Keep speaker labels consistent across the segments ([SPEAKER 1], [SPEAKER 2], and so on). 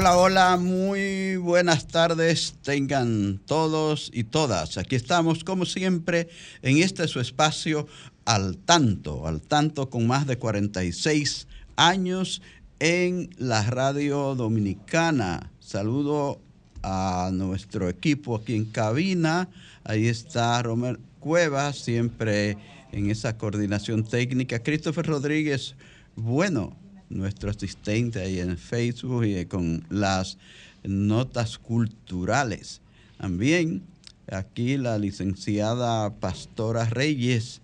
[SPEAKER 1] Hola, hola, muy buenas tardes tengan todos y todas. Aquí estamos, como siempre, en este su espacio al tanto, al tanto con más de 46 años en la radio dominicana. Saludo a nuestro equipo aquí en cabina. Ahí está Romer Cuevas, siempre en esa coordinación técnica. Christopher Rodríguez, bueno, nuestro asistente ahí en Facebook y con las notas culturales. También aquí la licenciada Pastora Reyes,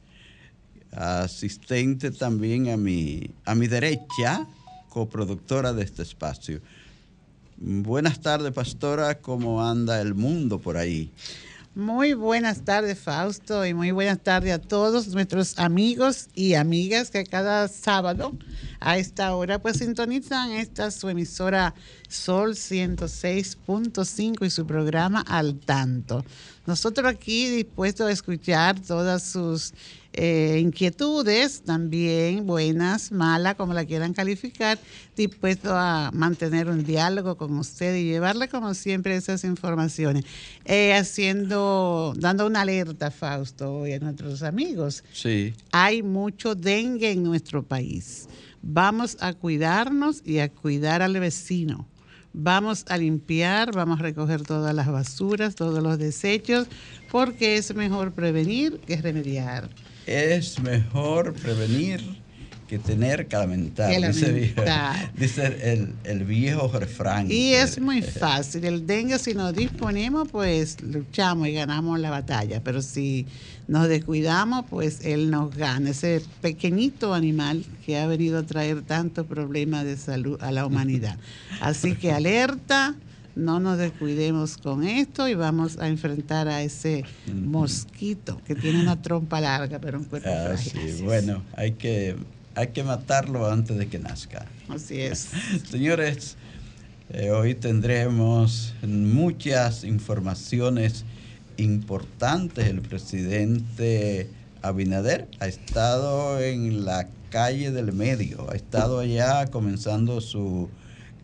[SPEAKER 1] asistente también a mi, a mi derecha, coproductora de este espacio. Buenas tardes, Pastora, ¿cómo anda el mundo por ahí?
[SPEAKER 2] Muy buenas tardes, Fausto, y muy buenas tardes a todos nuestros amigos y amigas que cada sábado a esta hora pues sintonizan esta su emisora Sol 106.5 y su programa Al Tanto. Nosotros aquí dispuestos a escuchar todas sus eh, inquietudes, también buenas, malas, como la quieran calificar, dispuesto a mantener un diálogo con usted y llevarle como siempre esas informaciones. Eh, haciendo, dando una alerta, Fausto, y a nuestros amigos.
[SPEAKER 1] Sí.
[SPEAKER 2] Hay mucho dengue en nuestro país. Vamos a cuidarnos y a cuidar al vecino. Vamos a limpiar, vamos a recoger todas las basuras, todos los desechos, porque es mejor prevenir que remediar
[SPEAKER 1] es mejor prevenir que tener que lamentar, dice, el, viejo refrán.
[SPEAKER 2] Y es muy fácil. El dengue, si nos disponemos, pues luchamos y ganamos la batalla. Pero si nos descuidamos, pues él nos gana. Ese pequeñito animal que ha venido a traer tantos problemas de salud a la humanidad. Así que alerta no nos descuidemos con esto y vamos a enfrentar a ese mosquito que tiene una trompa larga pero un cuerpo ah,
[SPEAKER 1] Bueno, hay que, hay que matarlo antes de que nazca.
[SPEAKER 2] Así es.
[SPEAKER 1] Señores, eh, hoy tendremos muchas informaciones importantes. El presidente Abinader ha estado en la calle del medio, ha estado allá comenzando su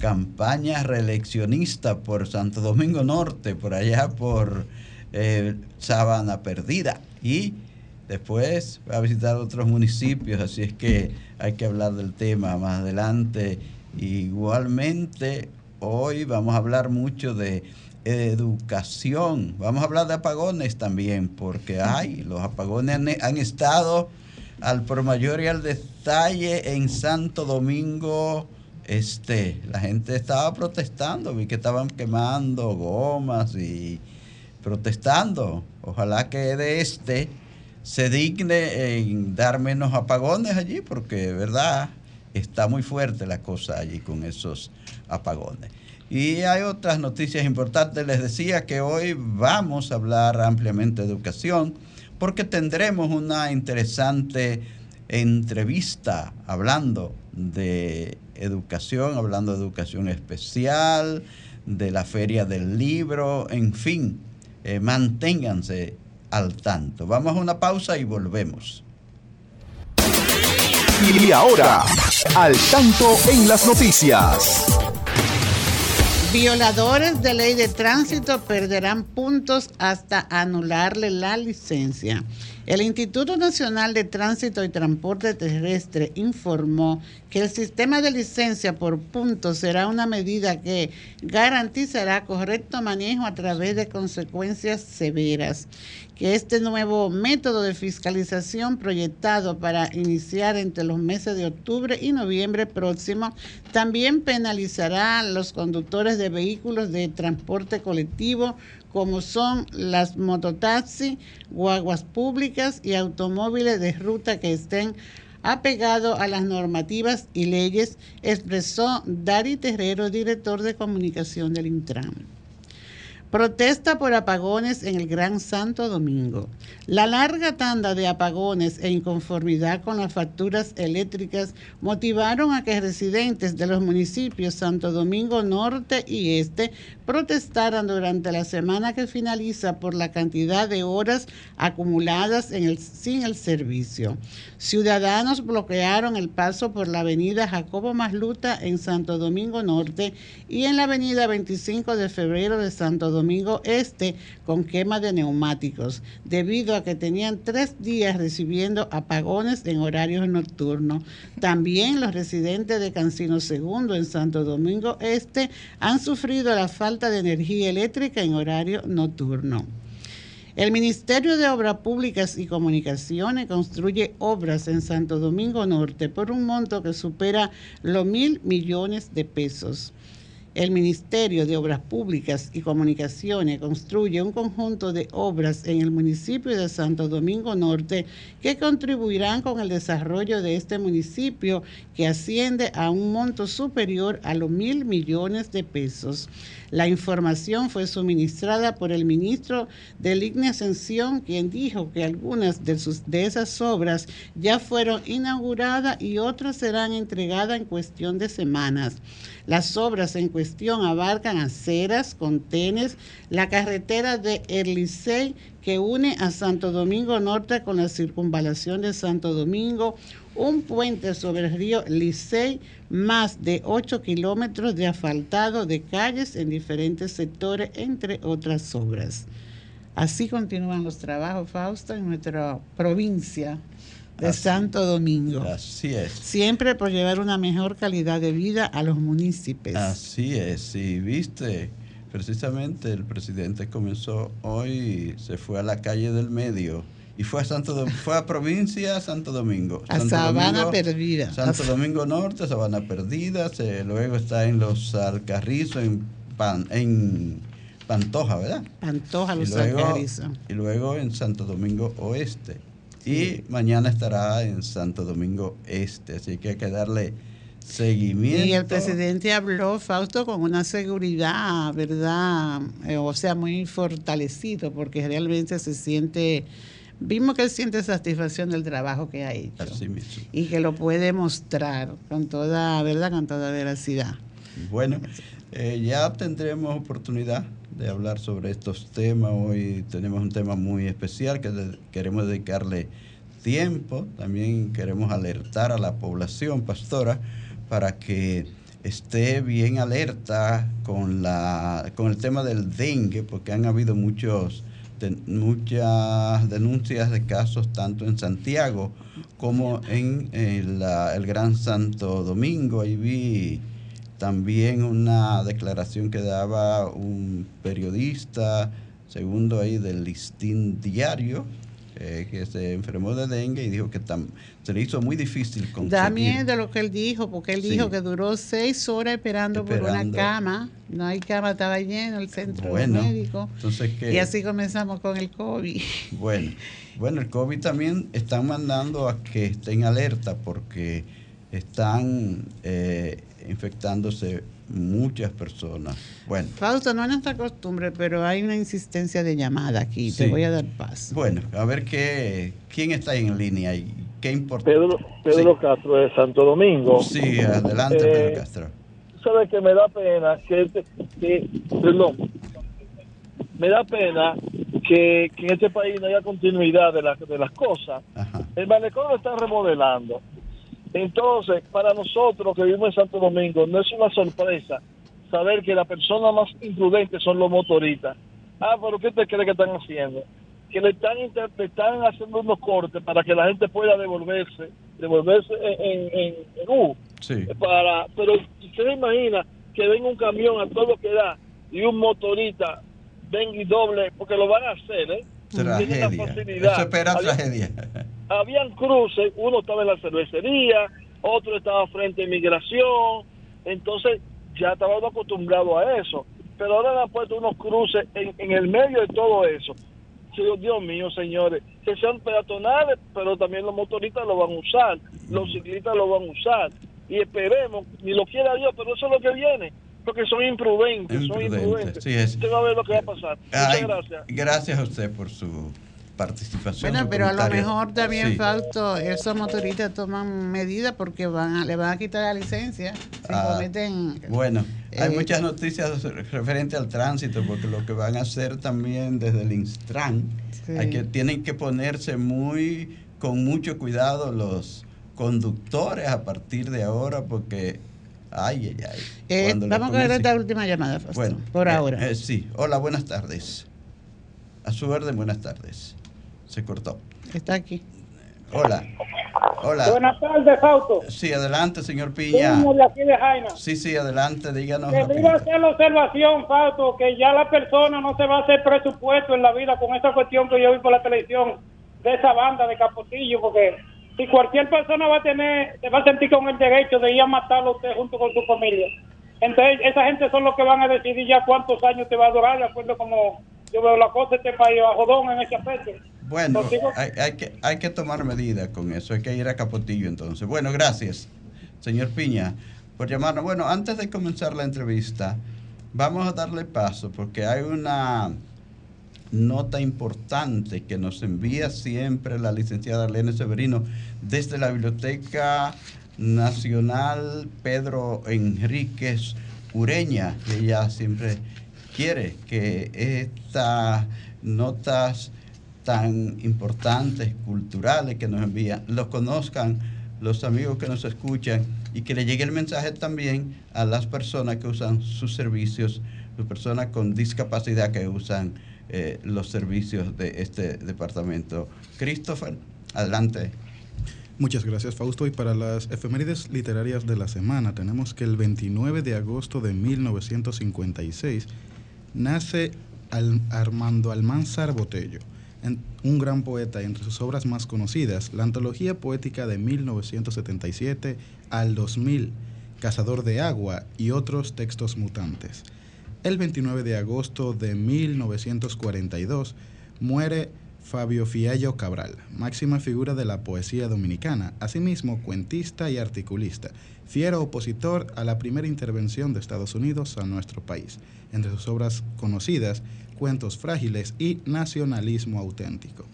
[SPEAKER 1] campaña reeleccionista por Santo Domingo Norte, por allá por eh, Sabana Perdida. Y después va a visitar otros municipios, así es que hay que hablar del tema más adelante. Igualmente, hoy vamos a hablar mucho de educación. Vamos a hablar de apagones también, porque hay, los apagones han, han estado al por mayor y al detalle en Santo Domingo este, la gente estaba protestando, vi que estaban quemando gomas y protestando. Ojalá que de este se digne en dar menos apagones allí, porque verdad está muy fuerte la cosa allí con esos apagones. Y hay otras noticias importantes. Les decía que hoy vamos a hablar ampliamente de educación, porque tendremos una interesante entrevista hablando de educación, hablando de educación especial, de la feria del libro, en fin, eh, manténganse al tanto. Vamos a una pausa y volvemos.
[SPEAKER 3] Y ahora, al tanto en las noticias.
[SPEAKER 2] Violadores de ley de tránsito perderán puntos hasta anularle la licencia. El Instituto Nacional de Tránsito y Transporte Terrestre informó que el sistema de licencia por puntos será una medida que garantizará correcto manejo a través de consecuencias severas. Que este nuevo método de fiscalización proyectado para iniciar entre los meses de octubre y noviembre próximo también penalizará a los conductores de vehículos de transporte colectivo como son las mototaxis, guaguas públicas y automóviles de ruta que estén apegados a las normativas y leyes, expresó Dari Terrero, director de comunicación del Intran. Protesta por apagones en el Gran Santo Domingo. La larga tanda de apagones e inconformidad con las facturas eléctricas motivaron a que residentes de los municipios Santo Domingo Norte y Este protestaran durante la semana que finaliza por la cantidad de horas acumuladas sin el servicio. Ciudadanos bloquearon el paso por la avenida Jacobo Masluta en Santo Domingo Norte y en la avenida 25 de febrero de Santo Domingo Este con quema de neumáticos, debido a que tenían tres días recibiendo apagones en horarios nocturnos. También los residentes de Cancino Segundo en Santo Domingo Este han sufrido la falta de energía eléctrica en horario nocturno. El Ministerio de Obras Públicas y Comunicaciones construye obras en Santo Domingo Norte por un monto que supera los mil millones de pesos. El Ministerio de Obras Públicas y Comunicaciones construye un conjunto de obras en el municipio de Santo Domingo Norte que contribuirán con el desarrollo de este municipio que asciende a un monto superior a los mil millones de pesos. La información fue suministrada por el ministro de Ligne Ascensión, quien dijo que algunas de, sus, de esas obras ya fueron inauguradas y otras serán entregadas en cuestión de semanas. Las obras en cuestión abarcan aceras, contenes, la carretera de Erlicey que une a Santo Domingo Norte con la circunvalación de Santo Domingo, un puente sobre el río Licey, más de 8 kilómetros de asfaltado de calles en diferentes sectores, entre otras obras. Así continúan los trabajos, Fausto, en nuestra provincia de Santo Domingo.
[SPEAKER 1] Así es.
[SPEAKER 2] Siempre por llevar una mejor calidad de vida a los municipios.
[SPEAKER 1] Así es, y viste, precisamente el presidente comenzó hoy, se fue a la calle del medio y fue a Santo fue a provincia Santo Domingo.
[SPEAKER 2] A Sabana Perdida.
[SPEAKER 1] Santo Domingo Norte, Sabana Perdida, luego está en los Alcarrizos, en, en Pantoja, ¿verdad?
[SPEAKER 2] Pantoja, los
[SPEAKER 1] Alcarrizos. Y luego en Santo Domingo Oeste. Y mañana estará en Santo Domingo Este, así que hay que darle seguimiento.
[SPEAKER 2] Y el presidente habló, Fausto, con una seguridad, ¿verdad? Eh, o sea, muy fortalecido, porque realmente se siente vimos que él siente satisfacción del trabajo que ha hecho. Y que lo puede mostrar con toda verdad, con toda veracidad.
[SPEAKER 1] Bueno, eh, ya tendremos oportunidad de hablar sobre estos temas. Hoy tenemos un tema muy especial que queremos dedicarle tiempo. También queremos alertar a la población, pastora, para que esté bien alerta con, la, con el tema del dengue, porque han habido muchos muchas denuncias de casos tanto en Santiago como en el Gran Santo Domingo. Ahí vi también una declaración que daba un periodista, segundo ahí del listín diario, eh, que se enfermó de dengue y dijo que se le hizo muy difícil conseguir.
[SPEAKER 2] Da miedo lo que él dijo, porque él dijo que duró seis horas esperando, por una cama. No hay cama, estaba lleno el centro médico. Entonces, Y así comenzamos con el COVID.
[SPEAKER 1] Bueno, bueno, el COVID también están mandando a que estén alerta porque están eh, infectándose muchas personas. Bueno.
[SPEAKER 2] Fausto, no es nuestra costumbre, pero hay una insistencia de llamada aquí. Te voy a dar paso.
[SPEAKER 1] Bueno, a ver qué, quién está en línea y qué importa.
[SPEAKER 4] Pedro, Pedro Castro de Santo Domingo.
[SPEAKER 1] Sí, adelante, Pedro eh, Castro.
[SPEAKER 4] Sabes que me da pena que, que perdón, me da pena que, en este país no haya continuidad de, de las cosas. El malecón lo están remodelando entonces, para nosotros que vivimos en Santo Domingo, no es una sorpresa saber que las personas más imprudentes son los motoristas. Ah, pero ¿qué te cree que están haciendo? que le están, están haciendo unos cortes para que la gente pueda devolverse, devolverse en, en, en U.
[SPEAKER 1] Sí.
[SPEAKER 4] Para, pero se imagina que venga un camión a todo lo que da y un motorista venga y doble, porque lo van a hacer, ¿eh?
[SPEAKER 1] Tragedia. Eso espera tragedia.
[SPEAKER 4] Habían cruces, uno estaba en la cervecería, otro estaba frente a inmigración, entonces ya estábamos acostumbrados a eso, pero ahora han puesto unos cruces en, en el medio de todo eso. Dios mío, señores, que sean peatonales, pero también los motoristas lo van a usar, los ciclistas lo van a usar, y esperemos, ni lo quiera Dios, pero eso es lo que viene, porque son imprudentes, son imprudentes. Sí, Usted va a ver lo que va a pasar. Muchas gracias.
[SPEAKER 1] Gracias a usted por su participación.
[SPEAKER 2] Bueno, pero a lo mejor también, Fausto, esos motoristas toman medidas porque van le van a quitar la licencia.
[SPEAKER 1] Ah, bueno, hay eh, muchas noticias referentes al tránsito, porque lo que van a hacer también desde el Instran, hay que, tienen que ponerse muy con mucho cuidado los conductores a partir de ahora, porque Ay, ay, ay.
[SPEAKER 2] Eh, vamos a ver esta última llamada, Fausto, bueno, por
[SPEAKER 1] eh,
[SPEAKER 2] ahora.
[SPEAKER 1] sí, hola, buenas tardes. A su orden, buenas tardes. Se cortó.
[SPEAKER 2] Está aquí.
[SPEAKER 1] Hola. Hola.
[SPEAKER 5] Buenas tardes, Fausto.
[SPEAKER 1] Sí, adelante, señor Piña.
[SPEAKER 5] de aquí de Jaina.
[SPEAKER 1] Sí, sí, adelante, díganos.
[SPEAKER 5] Que a hacer la observación, Fausto, que ya la persona no se va a hacer presupuesto en la vida con esa cuestión que yo vi por la televisión de esa banda de Capotillo, porque si cualquier persona va a tener, se va a sentir con el derecho de ir a matarlo a usted junto con su familia. Entonces, esa gente son los que van a decidir ya cuántos años te va a durar, de acuerdo como yo veo la cosa este país a jodón en ese aspecto.
[SPEAKER 1] Bueno, hay, que, hay que tomar medidas con eso, hay que ir a Capotillo entonces. Bueno, gracias, señor Piña, por llamarnos. Bueno, antes de comenzar la entrevista, vamos a darle paso porque hay una nota importante que nos envía siempre la licenciada Elena Severino desde la Biblioteca Nacional Pedro Enríquez Ureña. Ella siempre quiere que estas notas tan importantes, culturales que nos envían, los conozcan los amigos que nos escuchan y que le llegue el mensaje también a las personas que usan sus servicios, las personas con discapacidad que usan eh, los servicios de este departamento. Christopher, adelante.
[SPEAKER 6] Muchas gracias, Fausto. Y para las efemérides literarias de la semana, tenemos que el 29 de agosto de 1956 nace Armando Almanzar Botello, un gran poeta. Entre sus obras más conocidas, la antología poética de 1977 al 2000, Cazador de Agua y otros textos mutantes. El 29 de agosto de 1942 muere Fabio Fiallo Cabral, máxima figura de la poesía dominicana, asimismo cuentista y articulista, fiero opositor a la primera intervención de Estados Unidos a nuestro país. Entre sus obras conocidas, Cuentos Frágiles y Nacionalismo Auténtico.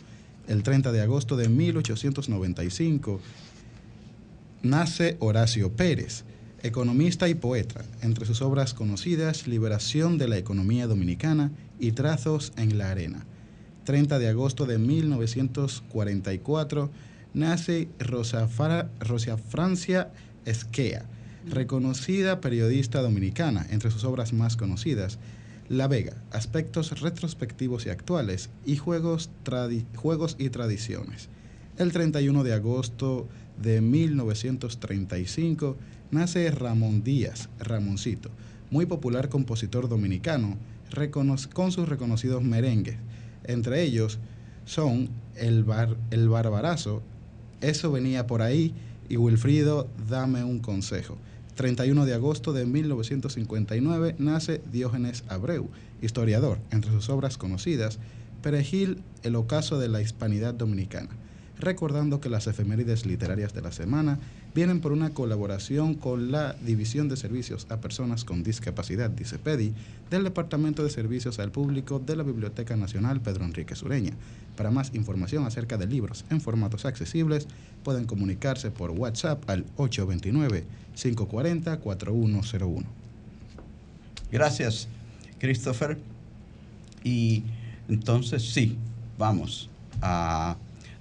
[SPEAKER 6] El 30 de agosto de 1895 nace Horacio Pérez, economista y poeta. Entre sus obras conocidas, Liberación de la Economía Dominicana y Trazos en la Arena. 30 de agosto de 1944 nace Rosa, Francia Esquea, reconocida periodista dominicana. Entre sus obras más conocidas, La Vega, aspectos retrospectivos y actuales y juegos, juegos y tradiciones. El 31 de agosto de 1935 nace Ramón Díaz, Ramoncito, muy popular compositor dominicano, con sus reconocidos merengues entre ellos son el, bar, el Barbarazo, Eso venía por ahí y Wilfrido, Dame un consejo. 31 de agosto de 1959 nace Diógenes Abreu, historiador, entre sus obras conocidas, Perejil, el ocaso de la hispanidad dominicana recordando que las efemérides literarias de la semana vienen por una colaboración con la División de Servicios a Personas con Discapacidad, dice PEDI, del Departamento de Servicios al Público de la Biblioteca Nacional Pedro Enrique Sureña. Para más información acerca de libros en formatos accesibles, pueden comunicarse por WhatsApp al 829-540-4101.
[SPEAKER 1] Gracias, Christopher. Y entonces sí, vamos a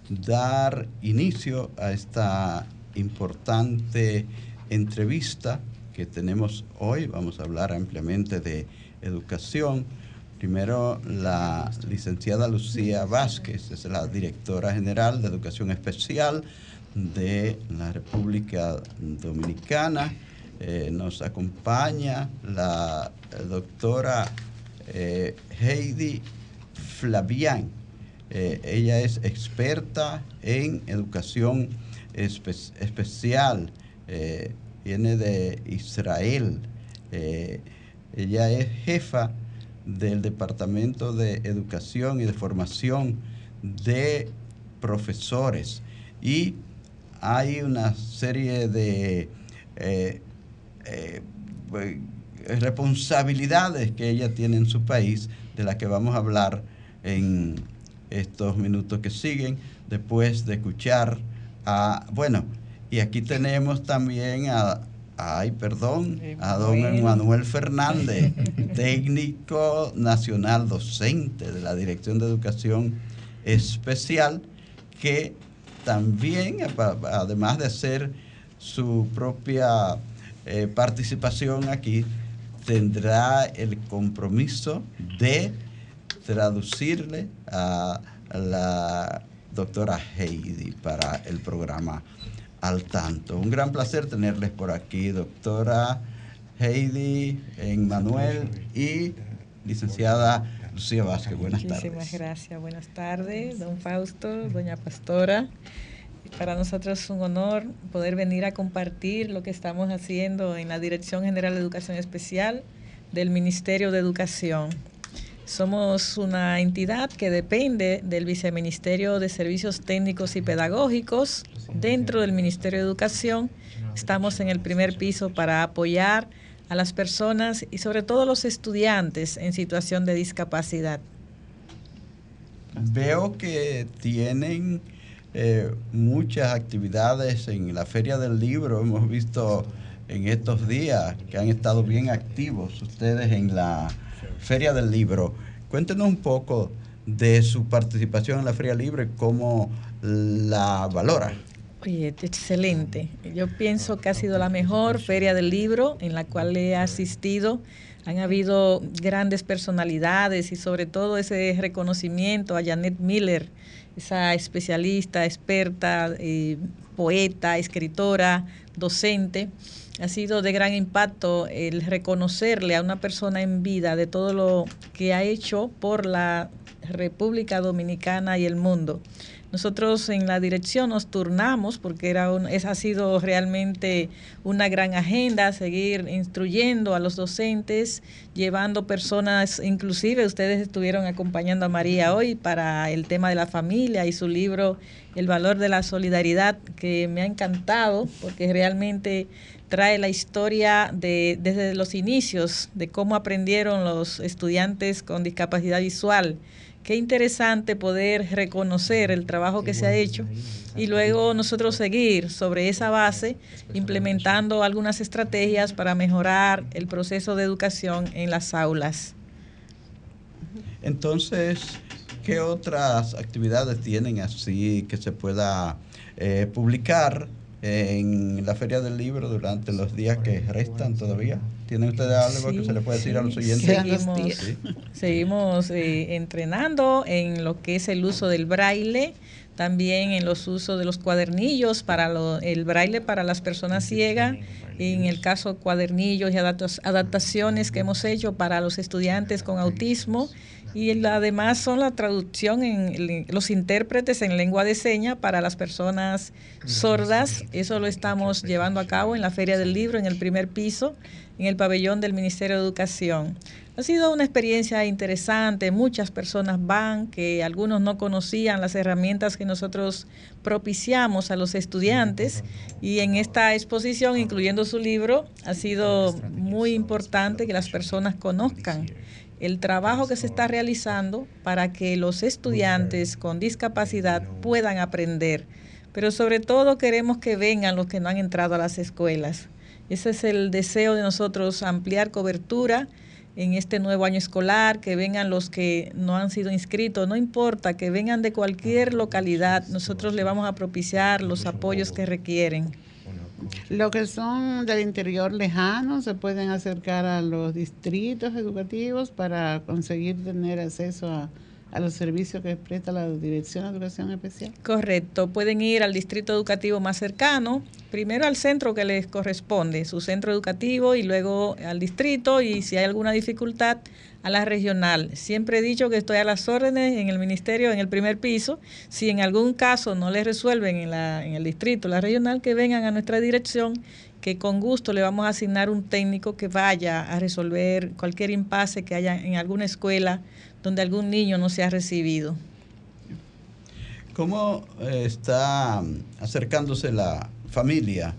[SPEAKER 1] dar inicio a esta importante entrevista que tenemos hoy. Vamos a hablar ampliamente de educación Primero, la licenciada Lucía Vázquez, es la directora general de Educación Especial de la República Dominicana. Eh, nos acompaña la doctora eh, Heidi Flavián. Eh, ella es experta en educación especial, viene de Israel. ella es jefa del Departamento de Educación y de Formación de Profesores. Y hay una serie de eh, eh, responsabilidades que ella tiene en su país, de las que vamos a hablar en estos minutos que siguen, después de escuchar a, bueno, y aquí tenemos también a Ay, perdón, a don Manuel Fernández, técnico nacional docente de la Dirección de Educación Especial, que también, además de hacer su propia eh, participación aquí, tendrá el compromiso de traducirle a la doctora Heidi para el programa al tanto. Un gran placer tenerles por aquí, doctora Heidi, Manuel y licenciada Lucía Vázquez. Buenas tardes.
[SPEAKER 7] Muchísimas gracias. Buenas tardes, don Fausto, doña Pastora. Para nosotros es un honor poder venir a compartir lo que estamos haciendo en la Dirección General de Educación Especial del Ministerio de Educación. Somos una entidad que depende del Viceministerio de Servicios Técnicos y Pedagógicos dentro del Ministerio de Educación. Estamos en el primer piso para apoyar a las personas y sobre todo los estudiantes en situación de discapacidad.
[SPEAKER 1] Veo que tienen eh, muchas actividades en la Feria del Libro. Hemos visto en estos días que han estado bien activos ustedes en la Feria del Libro. Cuéntenos un poco de su participación en la Feria Libre, cómo la valora.
[SPEAKER 7] Oye, excelente. Yo pienso que ha sido la mejor feria del libro en la cual he asistido. Han habido grandes personalidades y sobre todo ese reconocimiento a Janet Miller, esa especialista, experta, eh, poeta, escritora, docente ha sido de gran impacto el reconocerle a una persona en vida de todo lo que ha hecho por la República Dominicana y el mundo. Nosotros en la dirección nos turnamos porque era un, esa ha sido realmente una gran agenda, seguir instruyendo a los docentes, llevando personas, inclusive ustedes estuvieron acompañando a María hoy para el tema de la familia y su libro El valor de la solidaridad, que me ha encantado porque realmente trae la historia de, desde los inicios de cómo aprendieron los estudiantes con discapacidad visual. Qué interesante poder reconocer el trabajo que se ha hecho y luego nosotros seguir sobre esa base implementando algunas estrategias para mejorar el proceso de educación en las aulas.
[SPEAKER 1] Entonces, ¿qué otras actividades tienen así que se pueda eh, publicar en la Feria del Libro durante los días que restan todavía? ¿Tienen ustedes algo que se le puede decir a los oyentes?
[SPEAKER 7] Seguimos, eh, entrenando en lo que es el uso del braille, también en los usos de los cuadernillos para el braille para las personas ciegas, en el caso cuadernillos y adaptaciones que hemos hecho para los estudiantes con autismo y además son la traducción en los intérpretes en lengua de seña para las personas sordas. Eso lo estamos llevando a cabo en la Feria del Libro, en el primer piso, en el pabellón del Ministerio de Educación. Ha sido una experiencia interesante, muchas personas van, que algunos no conocían las herramientas que nosotros propiciamos a los estudiantes y en esta exposición, incluyendo su libro, ha sido muy importante que las personas conozcan el trabajo que se está realizando para que los estudiantes con discapacidad puedan aprender. Pero sobre todo queremos que vengan los que no han entrado a las escuelas. Ese es el deseo de nosotros, ampliar cobertura en este nuevo año escolar, que vengan los que no han sido inscritos, no importa, que vengan de cualquier localidad, nosotros le vamos a propiciar los apoyos que requieren.
[SPEAKER 2] Los que son del interior lejano se pueden acercar a los distritos educativos para conseguir tener acceso a, a los servicios que presta la Dirección de Educación Especial.
[SPEAKER 7] Correcto, pueden ir al distrito educativo más cercano, primero al centro que les corresponde, su centro educativo, y luego al distrito, y si hay alguna dificultad, a la regional. Siempre he dicho que estoy a las órdenes en el ministerio, en el primer piso. Si en algún caso no les resuelven en, la, en el distrito, la regional, que vengan a nuestra dirección, que con gusto le vamos a asignar un técnico que vaya a resolver cualquier impasse que haya en alguna escuela donde algún niño no se ha recibido.
[SPEAKER 1] ¿Cómo eh, está acercándose la familia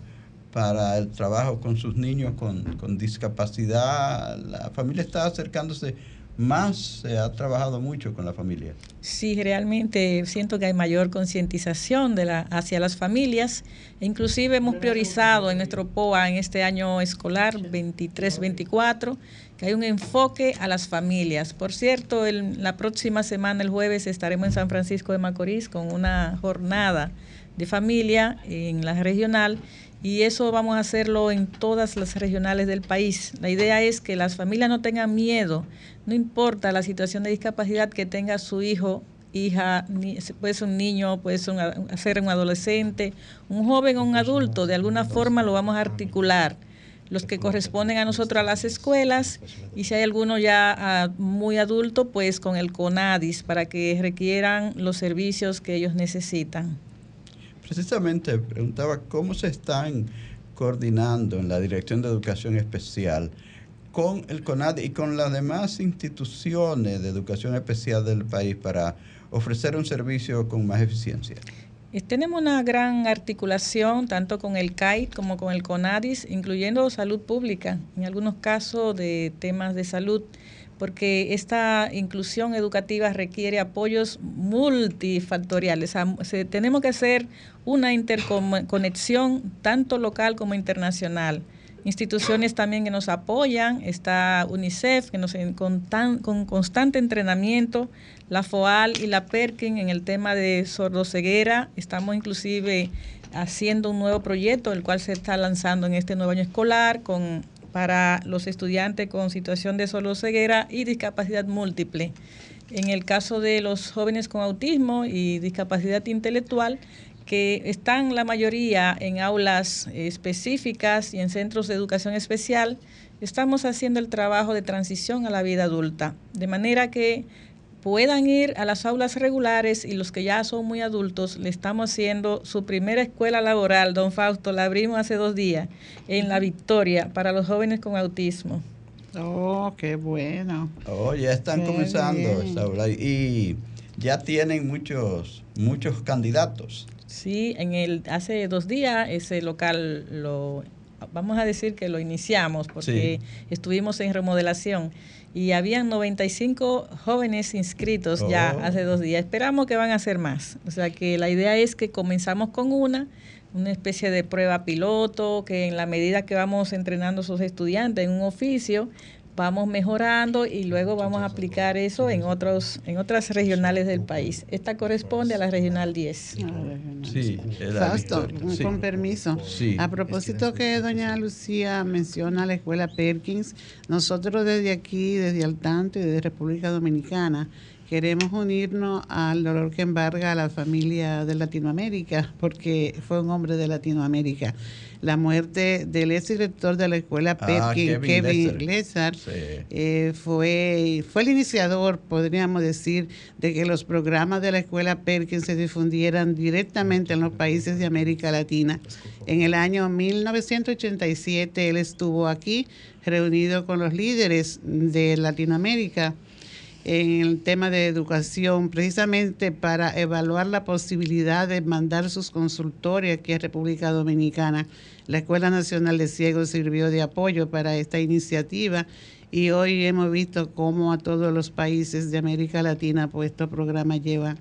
[SPEAKER 1] para el trabajo con sus niños con, con discapacidad? La familia está acercándose más se ha trabajado mucho con la familia.
[SPEAKER 7] Sí, realmente siento que hay mayor concientización de la, hacia las familias. Inclusive hemos priorizado en nuestro POA en este año escolar 23-24 que hay un enfoque a las familias. Por cierto, el, la próxima semana, el jueves, estaremos en San Francisco de Macorís con una jornada de familia en la regional y eso vamos a hacerlo en todas las regionales del país. La idea es que las familias no tengan miedo, no importa la situación de discapacidad que tenga su hijo, hija, puede ser un niño, puede ser un, un adolescente, un joven o un adulto, de alguna forma lo vamos a articular los que corresponden a nosotros a las escuelas y si hay alguno ya ah, muy adulto, pues con el CONADIS para que requieran los servicios que ellos necesitan.
[SPEAKER 1] Precisamente preguntaba cómo se están coordinando en la Dirección de Educación Especial con el CONADIS y con las demás instituciones de educación especial del país para ofrecer un servicio con más eficiencia.
[SPEAKER 7] Tenemos una gran articulación tanto con el CAIT como con el CONADIS, incluyendo salud pública, en algunos casos de temas de salud, porque esta inclusión educativa requiere apoyos multifactoriales. tenemos que hacer una interconexión tanto local como internacional instituciones también que nos apoyan, está UNICEF, que nos con, con constante entrenamiento, la FOAL y la PERKIN en el tema de sordoceguera. Estamos inclusive haciendo un nuevo proyecto, el cual se está lanzando en este nuevo año escolar con para los estudiantes con situación de sordoceguera y discapacidad múltiple. En el caso de los jóvenes con autismo y discapacidad intelectual, que están la mayoría en aulas específicas y en centros de educación especial, estamos haciendo el trabajo de transición a la vida adulta, de manera que puedan ir a las aulas regulares y los que ya son muy adultos, le estamos haciendo su primera escuela laboral, don Fausto, la abrimos hace dos días en La Victoria para los jóvenes con autismo.
[SPEAKER 2] Oh, qué bueno.
[SPEAKER 1] Oh, ya están comenzando esa y ya tienen muchos, muchos candidatos.
[SPEAKER 7] Sí, en el hace dos días ese local lo vamos a decir que lo iniciamos porque estuvimos en remodelación y habían 95 jóvenes inscritos ya oh. hace dos días. Esperamos que van a ser más. O sea que la idea es que comenzamos con una, una especie de prueba piloto, que en la medida que vamos entrenando a esos estudiantes en un oficio, vamos mejorando y luego vamos a aplicar eso en otros en otras regionales del país. Esta corresponde a la regional 10.
[SPEAKER 1] Sí,
[SPEAKER 2] con permiso. A propósito que doña Lucía menciona la escuela Perkins, nosotros desde aquí, desde Altanto y desde República Dominicana, queremos unirnos al dolor que embarga a la familia de Latinoamérica, porque fue un hombre de Latinoamérica la muerte del ex director de la escuela ah, Kevin, Kevin eh, fue, fue el iniciador, podríamos decir, de que los programas de la escuela Perkins se difundieran directamente en los países de América Latina. En el año 1987 él estuvo aquí reunido con los líderes de Latinoamérica en el tema de educación, precisamente para evaluar la posibilidad de mandar sus consultores aquí a República Dominicana. La Escuela Nacional de Ciegos sirvió de apoyo para esta iniciativa y hoy hemos visto cómo a todos los países de América Latina pues estos programas llevan.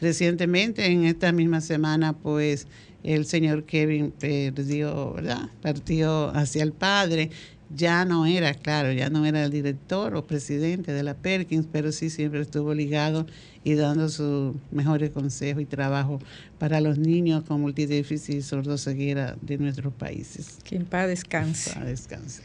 [SPEAKER 2] Recientemente, en esta misma semana, pues el señor Kevin perdió, ¿verdad? Partió hacia el Padre ya no era, claro, ya no era el director o presidente de la Perkins, pero sí siempre estuvo ligado y dando sus mejores consejos y trabajo para los niños con multidéficit y sordoceguera de nuestros países.
[SPEAKER 7] Que en paz descanse.
[SPEAKER 2] descanse.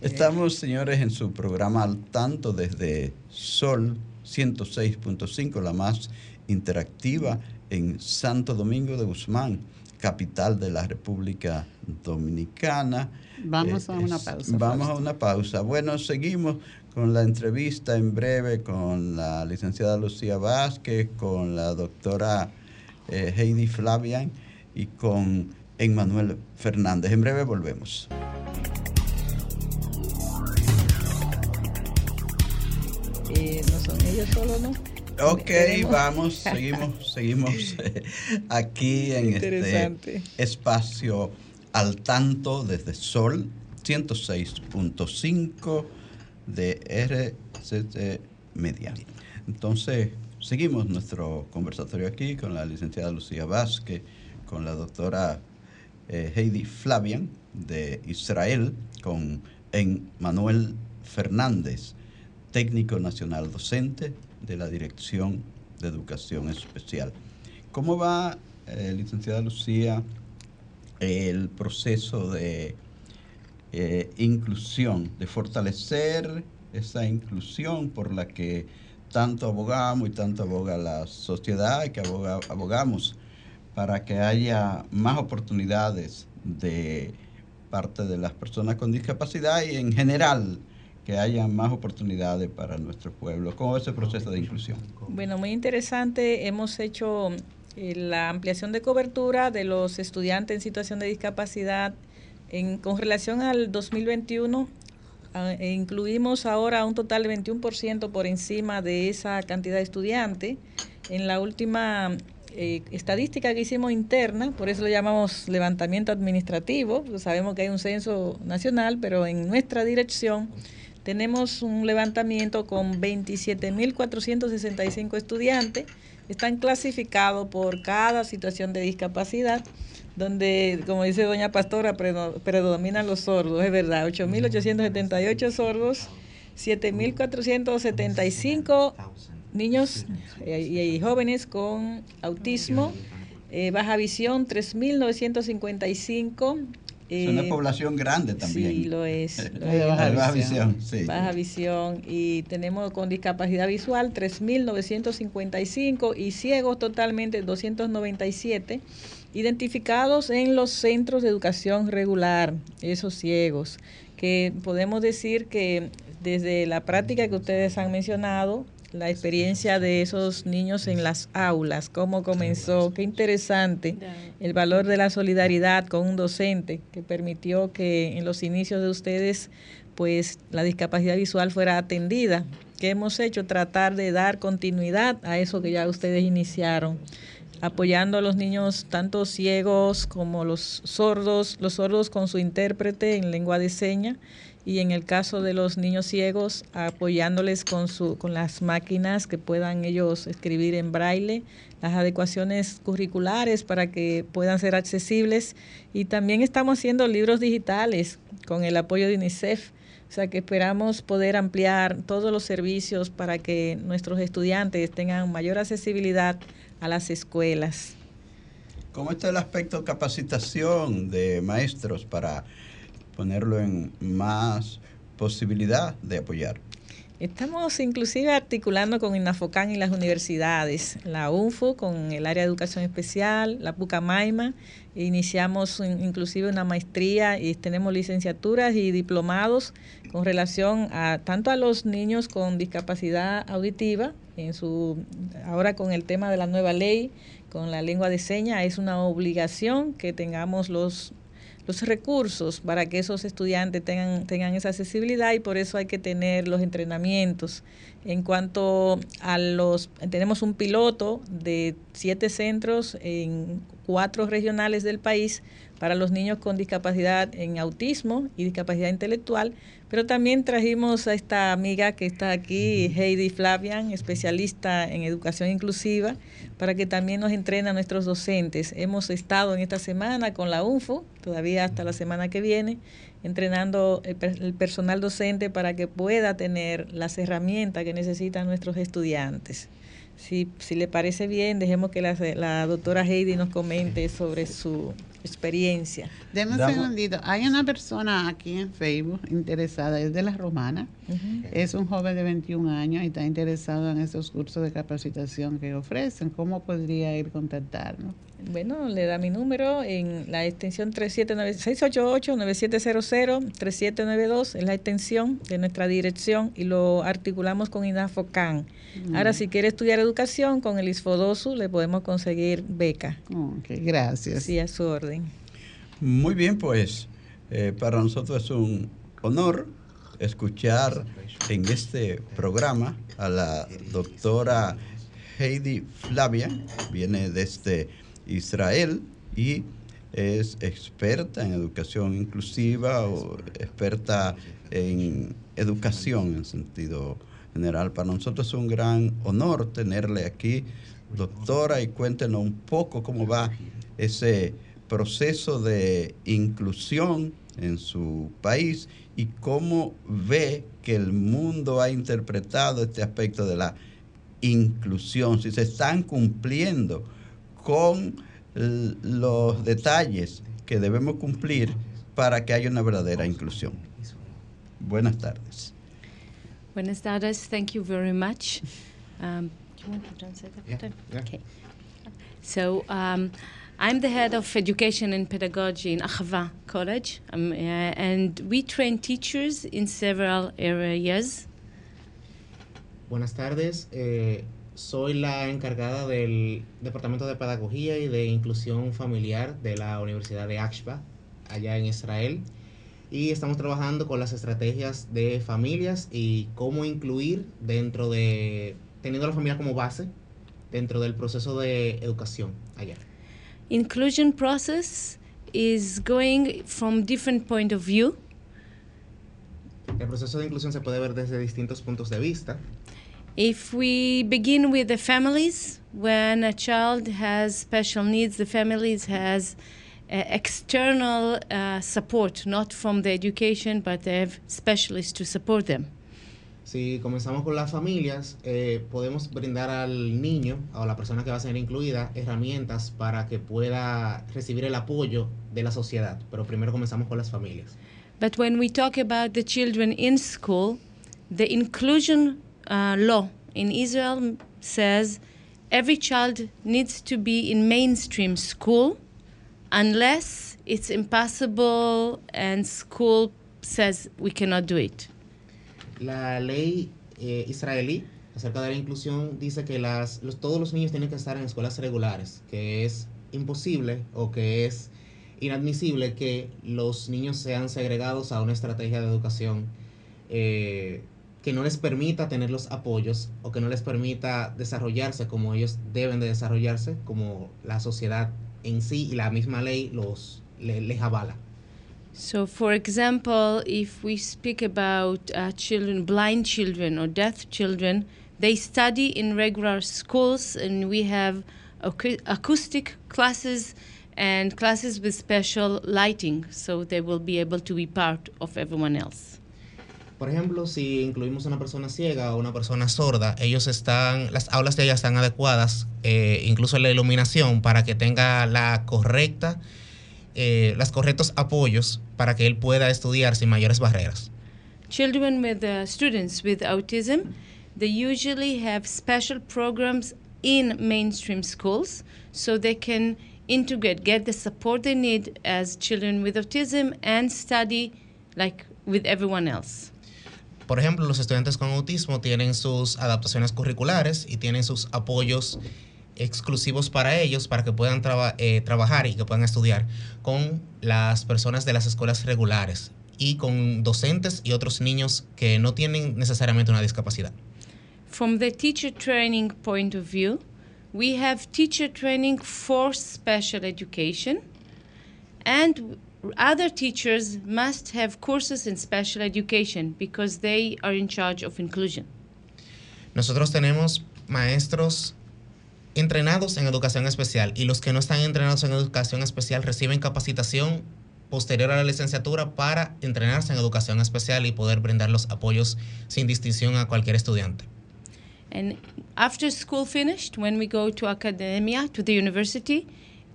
[SPEAKER 1] Estamos, señores, en su programa al tanto desde Sol 106.5, la más interactiva en Santo Domingo de Guzmán, capital de la República Dominicana.
[SPEAKER 2] Vamos a una eh, pausa.
[SPEAKER 1] Vamos a una pausa. Bueno, seguimos con la entrevista en breve con la licenciada Lucía Vázquez, con la doctora eh, Heidi Flavian y con Emmanuel Fernández. En breve volvemos.
[SPEAKER 7] Eh, no son ellos solo, ¿no?
[SPEAKER 1] Ok, vamos, seguimos, seguimos aquí en este espacio al tanto desde Sol 106.5 de RCC Media. Entonces, seguimos nuestro conversatorio aquí con la licenciada Lucía Vázquez, con la doctora eh, Heidi Flavian de Israel, con Manuel Fernández, técnico nacional docente de la Dirección de Educación Especial. ¿Cómo va, eh, licenciada Lucía, el proceso de eh, inclusión, de fortalecer esa inclusión por la que tanto abogamos y tanto aboga la sociedad que abogamos para que haya más oportunidades de parte de las personas con discapacidad y en general que haya más oportunidades para nuestro pueblo. ¿Cómo es ese proceso de inclusión?
[SPEAKER 7] Bueno, muy interesante. Hemos hecho la ampliación de cobertura de los estudiantes en situación de discapacidad en, con relación al 2021. Ah, e incluimos ahora un total de 21% por encima de esa cantidad de estudiantes. En la última eh, estadística que hicimos interna, por eso lo llamamos levantamiento administrativo, sabemos que hay un censo nacional, pero en nuestra dirección tenemos un levantamiento con 27.465 estudiantes. Están clasificados por cada situación de discapacidad, donde, como dice doña Pastora, predominan los sordos, es verdad, 8.878 sordos, 7.475 niños eh, y, jóvenes con autismo, eh, baja visión 3.955
[SPEAKER 1] es una eh, población grande también.
[SPEAKER 7] Sí, lo es.
[SPEAKER 1] baja, visión.
[SPEAKER 7] Baja visión. Y tenemos con discapacidad visual 3.955 y ciegos totalmente 297, identificados en los centros de educación regular, esos ciegos, que podemos decir que desde la práctica que ustedes han mencionado, la experiencia de esos niños en las aulas, cómo comenzó, qué interesante, el valor de la solidaridad con un docente que permitió que en los inicios de ustedes pues la discapacidad visual fuera atendida. ¿Qué hemos hecho? Tratar de dar continuidad a eso que ya ustedes iniciaron, apoyando a los niños tanto ciegos como los sordos, los sordos con su intérprete en lengua de señas y en el caso de los niños ciegos apoyándoles con su con las máquinas que puedan ellos escribir en braille las adecuaciones curriculares para que puedan ser accesibles y también estamos haciendo libros digitales con el apoyo de UNICEF o sea que esperamos poder ampliar todos los servicios para que nuestros estudiantes tengan mayor accesibilidad a las escuelas.
[SPEAKER 1] ¿Cómo está el aspecto capacitación de maestros para ponerlo en más posibilidad de apoyar.
[SPEAKER 7] Estamos inclusive articulando con INAFOCAN y las universidades, la UNFO con el área de educación especial, la Pucamaima, iniciamos inclusive una maestría y tenemos licenciaturas y diplomados con relación a tanto a los niños con discapacidad auditiva, ahora con el tema de la nueva ley, con la lengua de señas, es una obligación que tengamos los los recursos para que esos estudiantes tengan, tengan esa accesibilidad y por eso hay que tener los entrenamientos. En cuanto a los, tenemos un piloto de siete centros en cuatro regionales del país para los niños con discapacidad en autismo y discapacidad intelectual, pero también trajimos a esta amiga que está aquí, Heidi Flavian, especialista en educación inclusiva, para que también nos entrene a nuestros docentes. Hemos estado en esta semana con la UNFO, todavía hasta la semana que viene, entrenando el, personal docente para que pueda tener las herramientas que necesitan nuestros estudiantes. Si, si le parece bien, dejemos que la, la doctora Heidi nos comente sobre su experiencia.
[SPEAKER 2] Deme un segundito. Hay una persona aquí en Facebook interesada, es de la Romana. Es un joven de 21 años y está interesado en esos cursos de capacitación que ofrecen. ¿Cómo podría ir a contactarnos?
[SPEAKER 7] Bueno, le da mi número en la extensión 688-9700, 3792 es la extensión de nuestra dirección y lo articulamos con INAFOCAN. Mm. Ahora, si quiere estudiar educación con el ISFODOSU, le podemos conseguir beca.
[SPEAKER 2] Ok, gracias.
[SPEAKER 7] Sí, a su orden.
[SPEAKER 1] Muy bien, pues eh, para nosotros es un honor escuchar en este programa a la doctora Heidi Flavia, viene de este Israel y es experta en educación inclusiva o experta en educación en sentido general. Para nosotros es un gran honor tenerle aquí, doctora, y cuéntenos un poco cómo va ese proceso de inclusión en su país y cómo ve que el mundo ha interpretado este aspecto de la inclusión, si se están cumpliendo con los detalles que debemos cumplir para que haya una verdadera inclusión. Buenas tardes.
[SPEAKER 8] Buenas tardes. Thank you very much. Um, do you want to translate that? Yeah, Okay. So um, I'm the head of education and pedagogy in Achava College, um, uh, and we train teachers in several areas.
[SPEAKER 9] Buenas tardes. Eh, Soy la encargada del Departamento de Pedagogía y de Inclusión Familiar de la Universidad de Ashba, allá en Israel. Y estamos trabajando con las estrategias de familias y cómo incluir dentro de, teniendo a la familia como base, dentro del proceso de educación allá.
[SPEAKER 8] Inclusion process is going from different point of view.
[SPEAKER 9] El proceso de inclusión se puede ver desde distintos puntos de vista.
[SPEAKER 8] If we begin with the families, when a child has special needs, the families has uh, external uh, support, not from the education, but they have specialists to support them.
[SPEAKER 9] Si comenzamos con las familias, eh, podemos brindar al niño o a la persona que va a ser incluida herramientas para que pueda recibir el apoyo de la sociedad. Pero primero comenzamos con las familias.
[SPEAKER 8] But when we talk about the children in school, the inclusion uh, law in Israel says every child needs to be in mainstream school unless it's impossible and school says we cannot do it.
[SPEAKER 9] La ley eh, israelí acerca de la inclusión dice que todos los niños tienen que estar en escuelas regulares, que es imposible o que es inadmisible que los niños sean segregados a una estrategia de educación eh, que no les permita tener los apoyos o que no les permita desarrollarse como ellos deben de desarrollarse, como la sociedad en sí y la misma ley los les avala.
[SPEAKER 8] So, for example, if we speak about uh, children, blind children or deaf children, they study in regular schools, and we have acoustic classes and classes with special lighting, so they will be able to be part of everyone else.
[SPEAKER 9] Por ejemplo, si incluimos a una persona ciega o una persona sorda, ellos están, las aulas de ellas están adecuadas, eh, incluso la iluminación, para que tenga la correcta, eh, los correctos apoyos para que él pueda estudiar sin mayores barreras.
[SPEAKER 8] Children with uh, students with autism, they usually have special programs in mainstream schools, so they can integrate, get the support they need as children with autism, and study like with everyone else.
[SPEAKER 9] Por ejemplo, los estudiantes con autismo tienen sus adaptaciones curriculares y tienen sus apoyos exclusivos para ellos para que puedan eh, trabajar y que puedan estudiar con las personas de las escuelas regulares y con docentes y otros niños que no tienen necesariamente una discapacidad.
[SPEAKER 8] From the teacher training point of view, we have teacher training for special education and other teachers must have courses in special education because they are in charge of inclusion.
[SPEAKER 9] Nosotros tenemos maestros entrenados en educación especial y los que no están entrenados en educación especial reciben capacitación posterior a la licenciatura para entrenarse en educación especial y poder brindar los apoyos sin distinción a cualquier estudiante.
[SPEAKER 8] And after school finished, when we go to academia, to the university,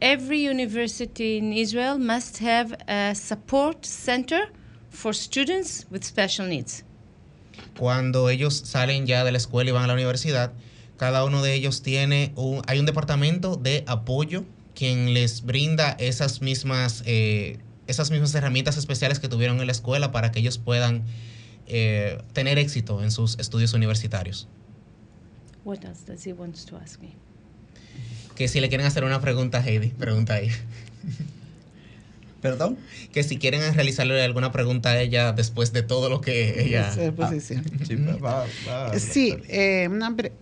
[SPEAKER 8] every university in Israel must have a support center for students with special needs.
[SPEAKER 9] Cuando ellos salen ya de la escuela y van a la universidad, cada uno de ellos tiene un, hay un departamento de apoyo quien les brinda esas mismas, eh, esas mismas herramientas especiales que tuvieron en la escuela para que ellos puedan eh, tener éxito en sus estudios universitarios.
[SPEAKER 8] What else does he want to ask me?
[SPEAKER 9] Que si le quieren hacer una pregunta a Heidi, pregunta ahí.
[SPEAKER 1] ¿Perdón?
[SPEAKER 9] Que si quieren realizarle alguna pregunta a ella después de todo lo que ella...
[SPEAKER 2] Ah, sí, eh, una, pre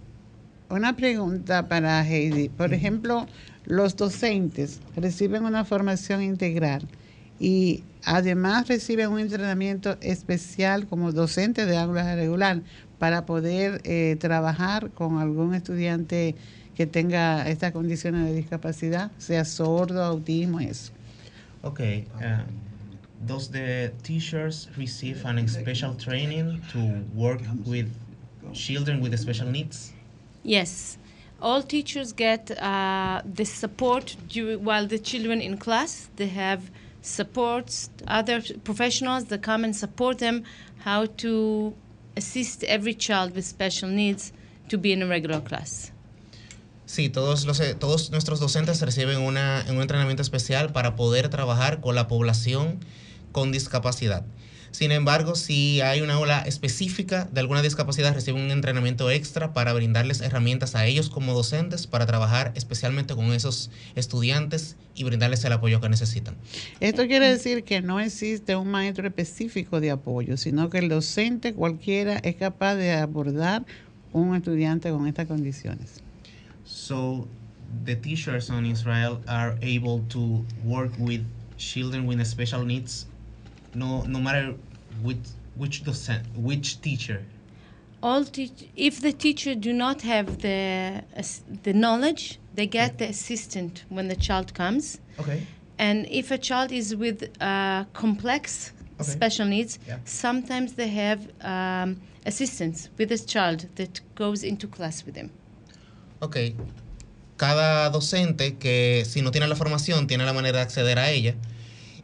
[SPEAKER 2] una pregunta para Heidi. Por ejemplo, los docentes reciben una formación integral y además reciben un entrenamiento especial como docente de aula regular para poder eh, trabajar con algún estudiante que tenga estas condiciones de discapacidad, sea sordo, autismo, eso.
[SPEAKER 9] Okay. Uh, does the teachers receive an special training to work with children with special needs?
[SPEAKER 8] Yes. All teachers get uh, the support while the children in class. They have supports, other professionals that come and support them how to assist every child with special needs to be in a regular class.
[SPEAKER 9] Sí, todos, los, eh, todos nuestros docentes reciben una, un entrenamiento especial para poder trabajar con la población con discapacidad. Sin embargo, si hay una ola específica de alguna discapacidad, reciben un entrenamiento extra para brindarles herramientas a ellos como docentes para trabajar especialmente con esos estudiantes y brindarles el apoyo que necesitan.
[SPEAKER 2] Esto quiere decir que no existe un maestro específico de apoyo, sino que el docente cualquiera es capaz de abordar un estudiante con estas condiciones.
[SPEAKER 9] So the teachers on Israel are able to work with children with special needs, no no matter which which docent, which teacher.
[SPEAKER 8] All teach if the teacher do not have the uh, the knowledge, they get the assistant when the child comes.
[SPEAKER 9] Okay.
[SPEAKER 8] And if a child is with uh, complex okay. special needs, yeah. sometimes they have um, assistants with this child that goes into class with them.
[SPEAKER 9] Ok. Cada docente que si no tiene la formación tiene la manera de acceder a ella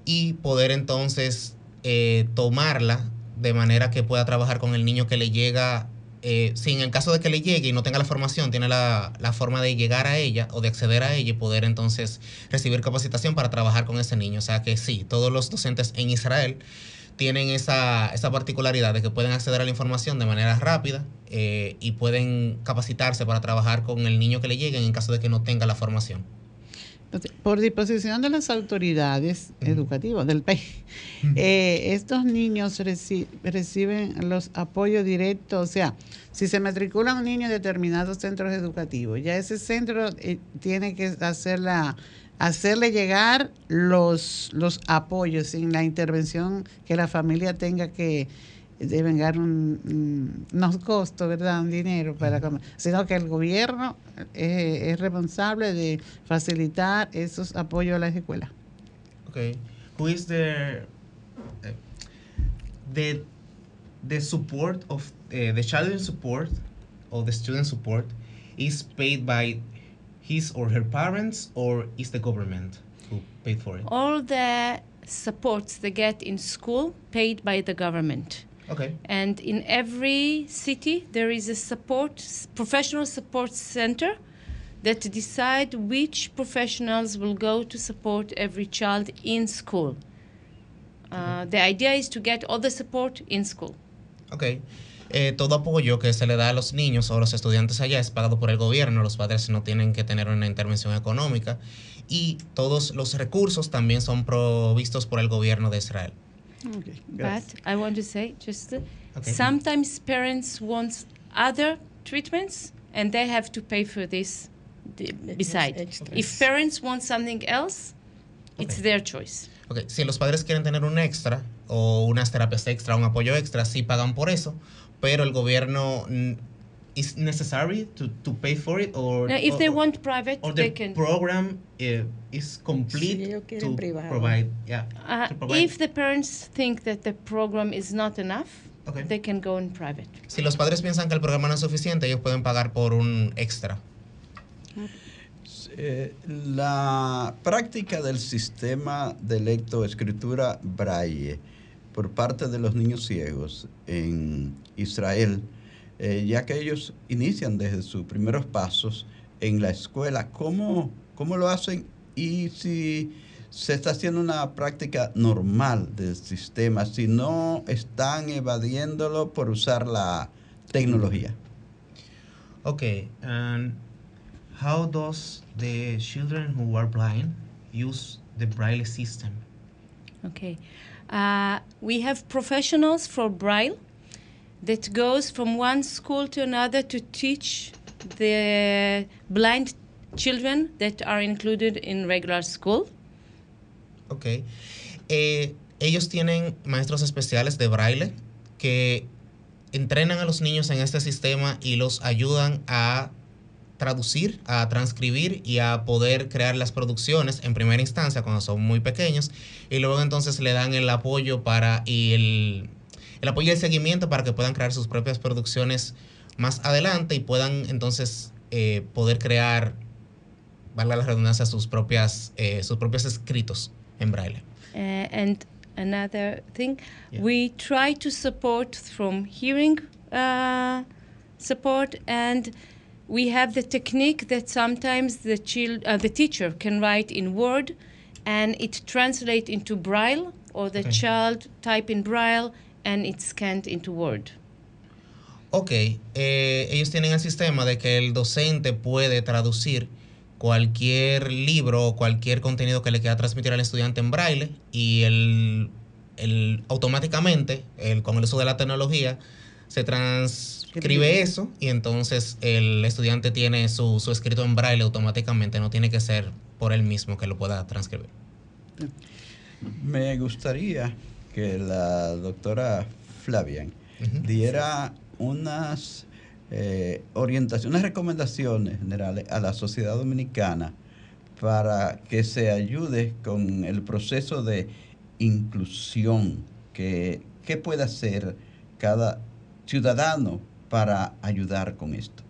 [SPEAKER 9] y poder entonces eh, tomarla de manera que pueda trabajar con el niño que le llega, eh, si en el caso de que le llegue y no tenga la formación, tiene la, la, forma de llegar a ella o de acceder a ella y poder entonces recibir capacitación para trabajar con ese niño. O sea que sí, todos los docentes en Israel tienen esa, esa particularidad de que pueden acceder a la información de manera rápida eh, y pueden capacitarse para trabajar con el niño que le lleguen en caso de que no tenga la formación.
[SPEAKER 2] Por disposición de las autoridades educativas del país, eh, estos niños reciben los apoyos directos, o sea, si se matricula un niño en determinados centros educativos, ya ese centro eh, tiene que hacer la hacerle llegar los, los apoyos sin la intervención que la familia tenga que devengar un, unos costos, ¿verdad? Un dinero para comer, sino que el gobierno eh, es responsable de facilitar esos apoyos a las escuelas.
[SPEAKER 9] Okay. Who is the uh, the the support of uh, the child support or the student support is paid by his or her parents, or is the government who paid for it?
[SPEAKER 8] All the supports they get in school paid by the government.
[SPEAKER 9] Okay.
[SPEAKER 8] And in every city there is a support professional support center that decide which professionals will go to support every child in school. Uh, the idea is to get all the support in school.
[SPEAKER 9] Okay. Eh, todo apoyo que se le da a los niños o a los estudiantes allá es pagado por el gobierno, los padres no tienen que tener una intervención económica y todos los recursos también son provistos por el gobierno de Israel.
[SPEAKER 8] Okay. But I want to say just uh, okay. sometimes parents want other treatments and they have to pay for this beside. If parents want something else, it's their choice.
[SPEAKER 9] Okay. Si los padres quieren tener un extra o unas terapias extra, un apoyo extra, sí pagan por eso, pero el gobierno is necessary to, to pay for it or
[SPEAKER 8] Now, if
[SPEAKER 9] or,
[SPEAKER 8] they want private,
[SPEAKER 9] or
[SPEAKER 8] they
[SPEAKER 9] the
[SPEAKER 8] can.
[SPEAKER 9] program uh, is complete
[SPEAKER 7] Si
[SPEAKER 9] to
[SPEAKER 7] quieren privado.
[SPEAKER 9] provide yeah
[SPEAKER 8] Uh,
[SPEAKER 9] to provide-
[SPEAKER 8] if the parents think that the program is not enough,
[SPEAKER 9] Okay.
[SPEAKER 8] they can go in private.
[SPEAKER 9] si los padres piensan que el programa no es suficiente ellos pueden pagar por un extra
[SPEAKER 1] Eh, la práctica del sistema de lectoescritura braille por parte de los niños ciegos en Israel, eh, ya que ellos inician desde sus primeros pasos en la escuela, ¿cómo, cómo lo hacen? Y si se está haciendo una práctica normal del sistema, si no están evadiéndolo por usar la tecnología.
[SPEAKER 9] okay and how does the children who are blind use the braille system
[SPEAKER 8] Okay. Uh, we have professionals for Braille that goes from one school to another to teach the blind children that are included in regular school.
[SPEAKER 9] Ok. Eh, ellos tienen maestros especiales de braille que entrenan a los niños en este sistema y los ayudan a traducir, a transcribir y a poder crear las producciones en primera instancia cuando son muy pequeños y luego entonces le dan el apoyo para y el, el apoyo y el seguimiento para que puedan crear sus propias producciones más adelante y puedan entonces eh, poder crear, valga la redundancia, sus propias eh, sus propios escritos en braille.
[SPEAKER 8] Uh, and another thing,
[SPEAKER 9] Yeah.
[SPEAKER 8] we try to support from hearing uh, support, and we have the technique that sometimes the child, uh, the teacher can write in Word, and it translates into Braille, or the
[SPEAKER 9] Okay.
[SPEAKER 8] child type in Braille, and it's scanned into Word.
[SPEAKER 9] Ok, eh, ellos tienen el sistema de que el docente puede traducir cualquier libro o cualquier contenido que le quiera transmitir al estudiante en braille y el, el- automáticamente, el, con el uso de la tecnología, se transcribe eso y entonces el estudiante tiene su, su escrito en braille automáticamente, no tiene que ser por él mismo que lo pueda transcribir.
[SPEAKER 1] Me gustaría que la doctora Flavian diera unas eh, orientaciones, unas recomendaciones generales a la sociedad dominicana para que se ayude con el proceso de inclusión que, que puede hacer cada ciudadano para ayudar con esto.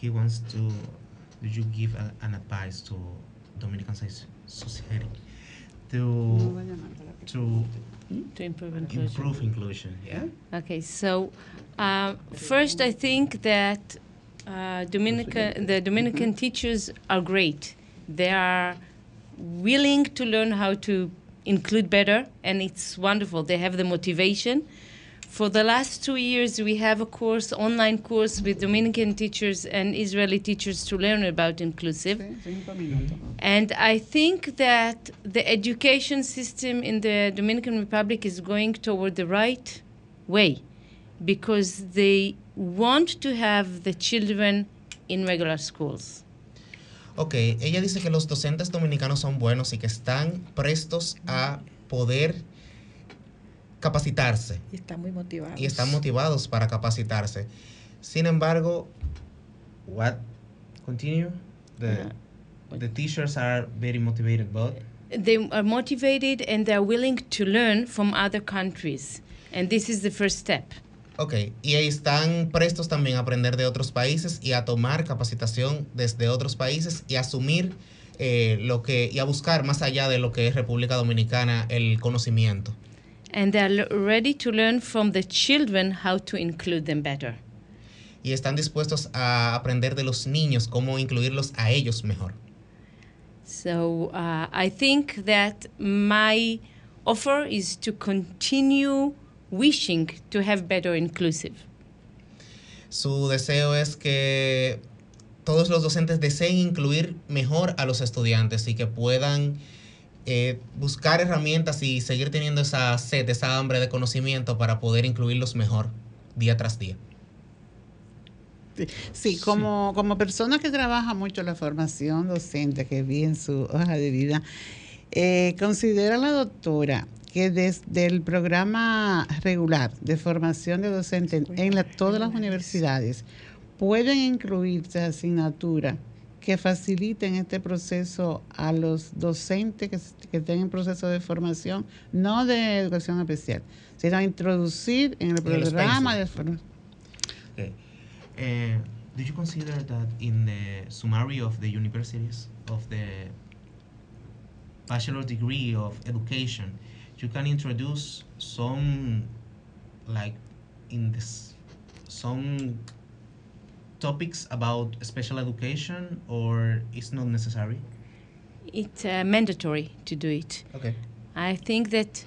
[SPEAKER 9] He wants to, did you give a- an advice to Dominican Society to, to
[SPEAKER 8] To improve inclusion.
[SPEAKER 9] improve inclusion? Yeah.
[SPEAKER 8] Okay, so uh, first, I think that uh, Dominican, the Dominican teachers are great. They are willing to learn how to include better, and it's wonderful. They have the motivation. For the last two years, we have a course, online course with Dominican teachers and Israeli teachers to learn about inclusive. And I think that the education system in the Dominican Republic is going toward the right way because they want to have the children in regular schools.
[SPEAKER 9] Ok, ella dice que los docentes dominicanos son buenos y que están prestos a poder capacitarse
[SPEAKER 7] Y está muy motivado.
[SPEAKER 9] y están motivados para capacitarse. Sin embargo, what? Continue. The, the teachers are very motivated, but
[SPEAKER 8] They are motivated and they are willing to learn from other countries. And this is the first step.
[SPEAKER 9] Ok, y están prestos también a aprender de otros países y a tomar capacitación desde otros países y asumir eh, lo que y a buscar más allá de lo que es República Dominicana el conocimiento.
[SPEAKER 8] And they are ready to learn from the children how to include them better.
[SPEAKER 9] Y están dispuestos a aprender de los niños cómo incluirlos a ellos mejor.
[SPEAKER 8] So uh, I think that my offer is to continue wishing to have better inclusive.
[SPEAKER 9] Su deseo es que todos los docentes deseen incluir mejor a los estudiantes y que puedan eh, buscar herramientas y seguir teniendo esa sed, esa hambre de conocimiento para poder incluirlos mejor día tras día.
[SPEAKER 2] Sí, como, como persona que trabaja mucho la formación docente, que vi en su hoja de vida, Eh, ¿Considera la doctora que desde el programa regular de formación de docentes en todas las universidades pueden incluirse asignaturas que faciliten este proceso a los docentes que, que estén en proceso de formación, no de educación especial, sino introducir en el programa de formación.
[SPEAKER 9] Okay. Uh, do you consider that in the summary of the universities of the bachelor degree of education, you can introduce some like in this some topics about special education or it's not necessary?
[SPEAKER 8] It's uh, mandatory to do it.
[SPEAKER 9] Okay.
[SPEAKER 8] I think that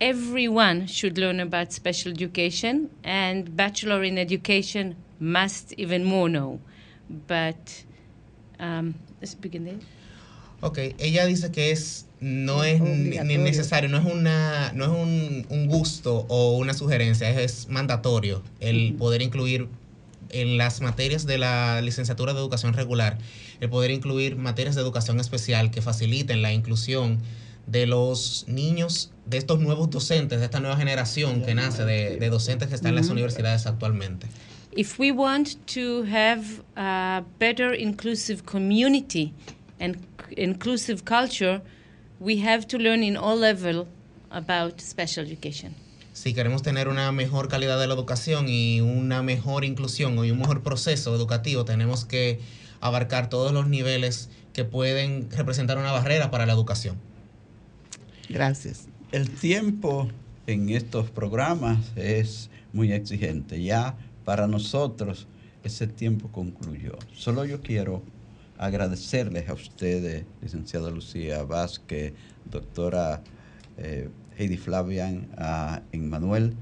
[SPEAKER 8] everyone should learn about special education and bachelor in education must even more know. But um, let's begin there.
[SPEAKER 9] Ok, ella dice que es no es ni necesario, no es una no es un, un, gusto o una sugerencia, es, es mandatorio el poder incluir en las materias de la licenciatura de educación regular, el poder incluir materias de educación especial que faciliten la inclusión de los niños, de estos nuevos docentes, de esta nueva generación que nace de, de docentes que están en las universidades actualmente.
[SPEAKER 8] If we want to have a better inclusive community and inclusive culture, we have to learn in all level about special education
[SPEAKER 9] si queremos tener una mejor calidad de la educación y una mejor inclusión y un mejor proceso educativo, tenemos que abarcar todos los niveles que pueden representar una barrera para la educación.
[SPEAKER 2] Gracias.
[SPEAKER 1] El tiempo en estos programas es muy exigente. Ya para nosotros ese tiempo concluyó. Solo yo quiero agradecerles a ustedes, licenciada Lucía Vázquez, doctora eh, Heidi Flavian, a Emmanuel,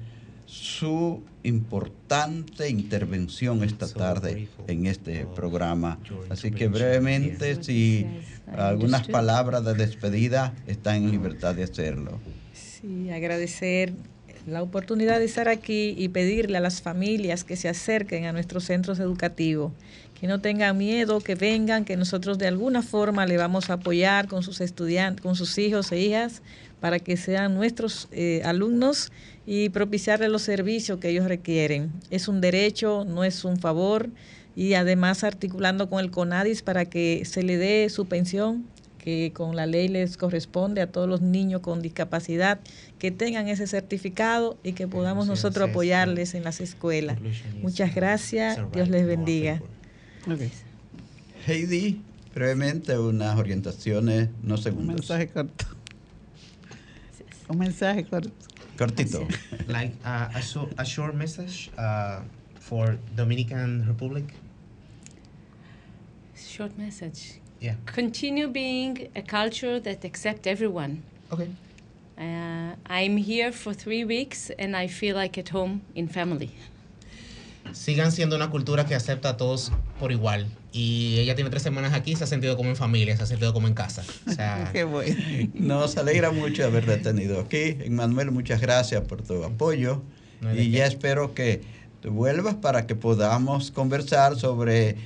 [SPEAKER 1] su importante intervención esta tarde en este programa. Así que brevemente, si algunas palabras de despedida están en libertad de hacerlo.
[SPEAKER 7] Sí, agradecer la oportunidad de estar aquí y pedirle a las familias que se acerquen a nuestros centros educativos, que no tengan miedo, que vengan, que nosotros de alguna forma le vamos a apoyar con sus estudiantes, con sus hijos e hijas para que sean nuestros eh, alumnos y propiciarles los servicios que ellos requieren. Es un derecho, no es un favor y además articulando con el CONADIS para que se le dé su pensión que con la ley les corresponde a todos los niños con discapacidad, que tengan ese certificado y que podamos nosotros apoyarles en las escuelas. Muchas gracias, Dios les bendiga.
[SPEAKER 1] Heidi, brevemente unas orientaciones, no segundos.
[SPEAKER 2] Un mensaje corto. Un mensaje corto.
[SPEAKER 1] Cortito.
[SPEAKER 9] like uh, a, a, short message uh, for Dominican Republic.
[SPEAKER 8] Short message.
[SPEAKER 9] Yeah.
[SPEAKER 8] Continue being a culture that accepts everyone.
[SPEAKER 9] Okay.
[SPEAKER 8] Uh, I'm here for three weeks and I feel like at home in family.
[SPEAKER 9] Sigan siendo una cultura que acepta a todos por igual. y ella tiene tres semanas aquí, se ha sentido como en familia, se ha sentido como en casa. O sea,
[SPEAKER 2] Qué bueno.
[SPEAKER 1] Nos alegra mucho haberte tenido aquí. Manuel, muchas gracias por tu apoyo y ya espero que vuelvas para que podamos conversar sobre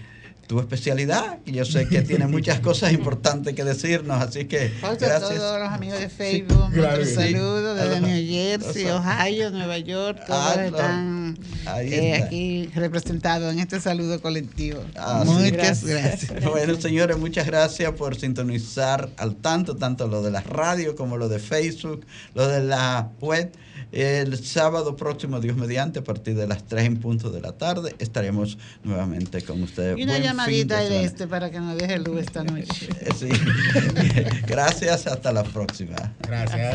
[SPEAKER 1] tu especialidad, y yo sé que tiene muchas cosas importantes que decirnos, así que
[SPEAKER 2] gracias. a todos los amigos de Facebook, sí, saludos desde New Jersey, Ohio, Nueva York, todos ah, están eh, aquí representados en este saludo colectivo.
[SPEAKER 1] Ah, muchas gracias. Bueno, señores, muchas gracias por sintonizar al tanto, tanto lo de la radio como lo de Facebook, lo de la web. El sábado próximo, Dios mediante, a partir de las 3 en punto de la tarde, estaremos nuevamente con ustedes.
[SPEAKER 2] Y una llamadita de, este para que nos deje luz esta noche.
[SPEAKER 1] Sí. Gracias, hasta la próxima.
[SPEAKER 9] Gracias.